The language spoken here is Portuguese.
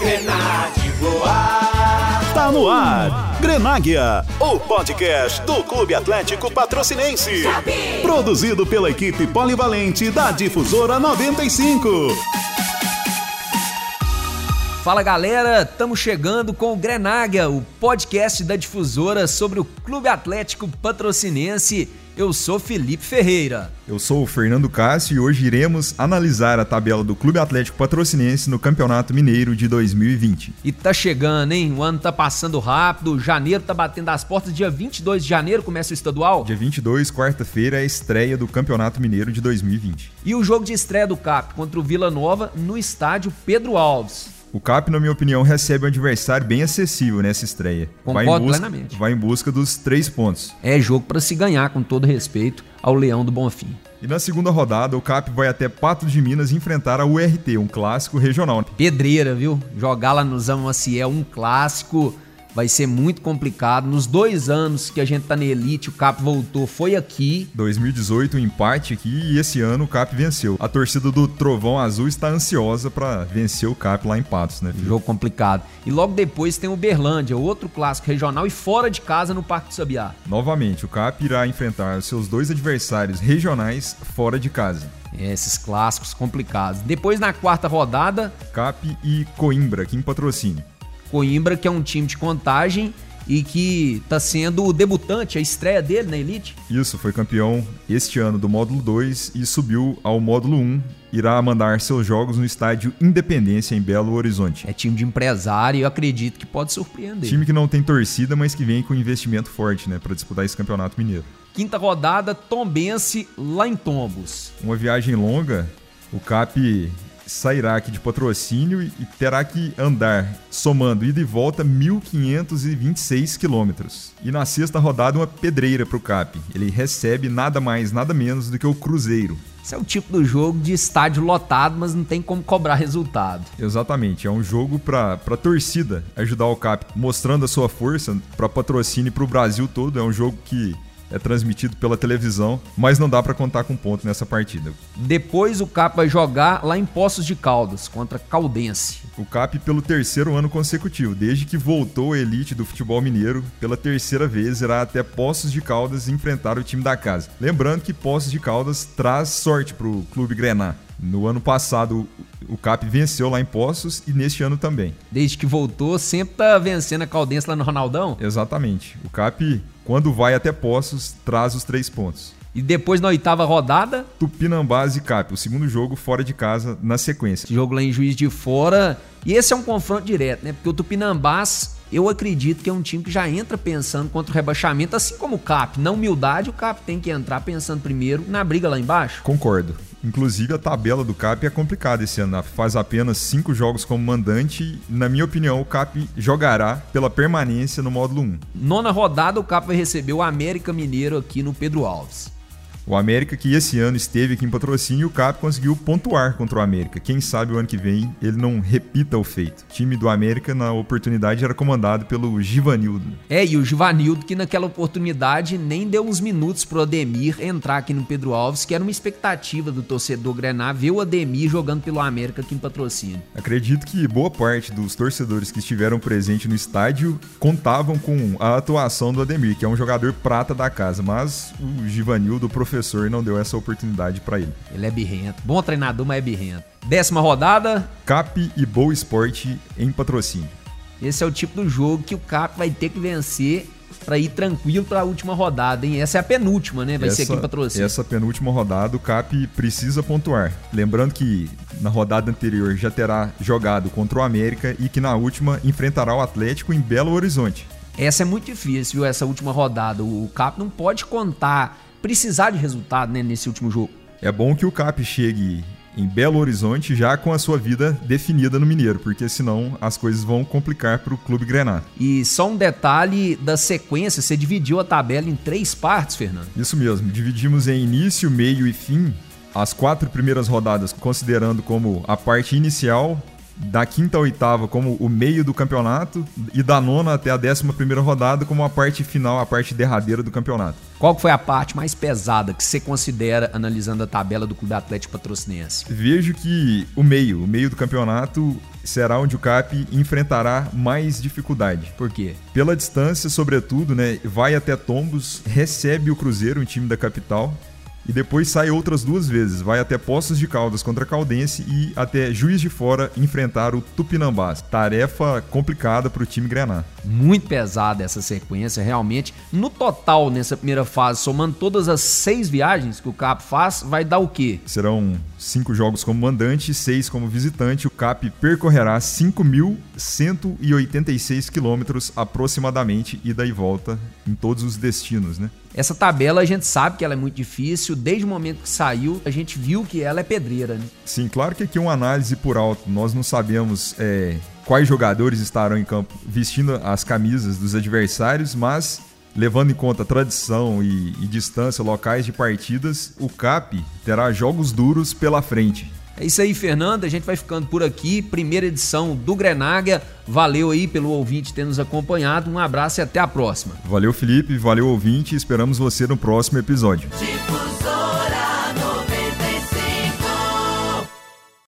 Grenade voar. Tá no ar. Grenáguia, o podcast do Clube Atlético Patrocinense. Produzido pela equipe polivalente da Difusora 95. Fala galera, estamos chegando com o Grenáguia, o podcast da Difusora sobre o Clube Atlético Patrocinense. Eu sou Felipe Ferreira. Eu sou o Fernando Cássio e hoje iremos analisar a tabela do Clube Atlético Patrocinense no Campeonato Mineiro de 2020. E tá chegando, hein? O ano tá passando rápido, janeiro tá batendo as portas, dia 22 de janeiro começa o estadual. Dia 22, quarta-feira, é a estreia do Campeonato Mineiro de 2020. E o jogo de estreia do CAP contra o Vila Nova no estádio Pedro Alves. O CAP, na minha opinião, recebe um adversário bem acessível nessa estreia. Concordo vai em busca, plenamente. Vai em busca dos três pontos. É jogo para se ganhar, com todo respeito ao Leão do Bonfim. E na segunda rodada, o CAP vai até Pato de Minas enfrentar a URT, um clássico regional. Pedreira, viu? Jogar lá no Zão Maciel, um clássico vai ser muito complicado. Nos dois anos que a gente tá na elite, o Cap voltou, foi aqui. 2018, um empate aqui e esse ano o CAP venceu. A torcida do Trovão Azul está ansiosa para vencer o CAP lá em Patos, né? filho? Jogo complicado. E logo depois tem o Berlândia, outro clássico regional e fora de casa no Parque do Sabiá. Novamente, o CAP irá enfrentar os seus dois adversários regionais fora de casa. É, esses clássicos complicados. Depois na quarta rodada, CAP e Coimbra, aqui em patrocínio. Coimbra, que é um time de contagem e que tá sendo o debutante, a estreia dele na elite. Isso, foi campeão este ano do módulo 2 e subiu ao módulo 1. Irá mandar seus jogos no estádio Independência, em Belo Horizonte. É time de empresário e eu acredito que pode surpreender. Time que não tem torcida, mas que vem com investimento forte, né, para disputar esse campeonato mineiro. Quinta rodada, Tombense lá em Tombos. Uma viagem longa, o CAP sairá aqui de patrocínio e terá que andar, somando ida e volta, 1.526 quilômetros. E na sexta rodada, uma pedreira para o CAP. Ele recebe nada mais, nada menos do que o Cruzeiro. Esse é o tipo do jogo de estádio lotado, mas não tem como cobrar resultado. Exatamente, é um jogo para a torcida ajudar o CAP, mostrando a sua força para patrocínio para o Brasil todo. É um jogo que é transmitido pela televisão, mas não dá para contar com ponto nessa partida. Depois o Cap vai jogar lá em Poços de Caldas contra Caldense. O CAP pelo terceiro ano consecutivo, desde que voltou à elite do futebol mineiro, pela terceira vez irá até Poços de Caldas enfrentar o time da casa. Lembrando que Poços de Caldas traz sorte para o clube Grená. No ano passado, o CAP venceu lá em Poços e neste ano também. Desde que voltou, sempre tá vencendo a Caldense lá no Ronaldão. Exatamente. O CAP, quando vai até Poços, traz os três pontos. E depois na oitava rodada, Tupinambás e CAP, o segundo jogo fora de casa na sequência. esse jogo lá em Juiz de Fora. E esse é um confronto direto, né? Porque o Tupinambás, eu acredito que é um time que já entra pensando contra o rebaixamento, assim como o Cap. Na humildade, o Cap tem que entrar pensando primeiro na briga lá embaixo. Concordo. Inclusive, a tabela do CAP é complicada esse ano. Faz apenas cinco jogos como mandante. Na minha opinião, o CAP jogará pela permanência no módulo 1. Nona rodada, o Cap vai receber o América Mineiro aqui no Pedro Alves. O América, que esse ano esteve aqui em patrocínio, o CAP conseguiu pontuar contra o América. Quem sabe o ano que vem ele não repita o feito. O time do América, na oportunidade, era comandado pelo Givanildo. É, e o Givanildo, que naquela oportunidade nem deu uns minutos pro Ademir entrar aqui no Pedro Alves, que era uma expectativa do torcedor Grená ver o Ademir jogando pelo América aqui em patrocínio. Acredito que boa parte dos torcedores que estiveram presentes no estádio contavam com a atuação do Ademir, que é um jogador prata da casa, mas o Givanildo, o professor, não deu essa oportunidade para ele. Ele é birrento. Bom treinador, mas é birrento. Décima rodada, CAP e Boa Esporte em patrocínio. esse é o tipo do jogo que o Cap vai ter que vencer pra ir tranquilo pra última rodada, hein? Essa é a penúltima, né? Vai ser aqui em patrocínio. Essa penúltima rodada, o CAP precisa pontuar. Lembrando que na rodada anterior já terá jogado contra o América e que na última enfrentará o Atlético em Belo Horizonte. Essa é muito difícil, viu? Essa última rodada. O Cap não pode contar, precisar de resultado, né? Nesse último jogo. É bom que o CAP chegue em Belo Horizonte já com a sua vida definida no Mineiro, porque senão as coisas vão complicar para o Clube Grená. E só um detalhe da sequência, você dividiu a tabela em três partes, Fernando. Isso mesmo, dividimos em início, meio e fim as quatro primeiras rodadas, considerando como a parte inicial, da quinta a oitava como o meio do campeonato e da nona até a décima primeira rodada como a parte final, a parte derradeira do campeonato. Qual foi a parte mais pesada que você considera analisando a tabela do Clube Atlético Patrocinense? Vejo que o meio, o meio do campeonato será onde o CAP enfrentará mais dificuldade. Por quê? Pela distância, sobretudo, né? Vai até Tombos, recebe o Cruzeiro, um time da capital, e depois sai outras duas vezes. Vai até Poços de Caldas contra Caldense e até Juiz de Fora enfrentar o Tupinambás. Tarefa complicada para o time Grenar. Muito pesada essa sequência, realmente. No total, nessa primeira fase, somando todas as seis viagens que o CAP faz, vai dar o quê? Serão cinco jogos como mandante seis como visitante. O CAP percorrerá 5.186 quilômetros aproximadamente, ida e volta em todos os destinos, né? Essa tabela a gente sabe que ela é muito difícil, desde o momento que saiu, a gente viu que ela é pedreira, né? Sim, claro que aqui é uma análise por alto. Nós não sabemos é, quais jogadores estarão em campo vestindo as camisas dos adversários, mas levando em conta tradição e, e distância, locais de partidas, o CAP terá jogos duros pela frente. É isso aí, Fernando. A gente vai ficando por aqui. Primeira edição do Grenágia. Valeu aí pelo ouvinte ter nos acompanhado. Um abraço e até a próxima. Valeu, Felipe. Valeu, ouvinte. Esperamos você no próximo episódio. Tipo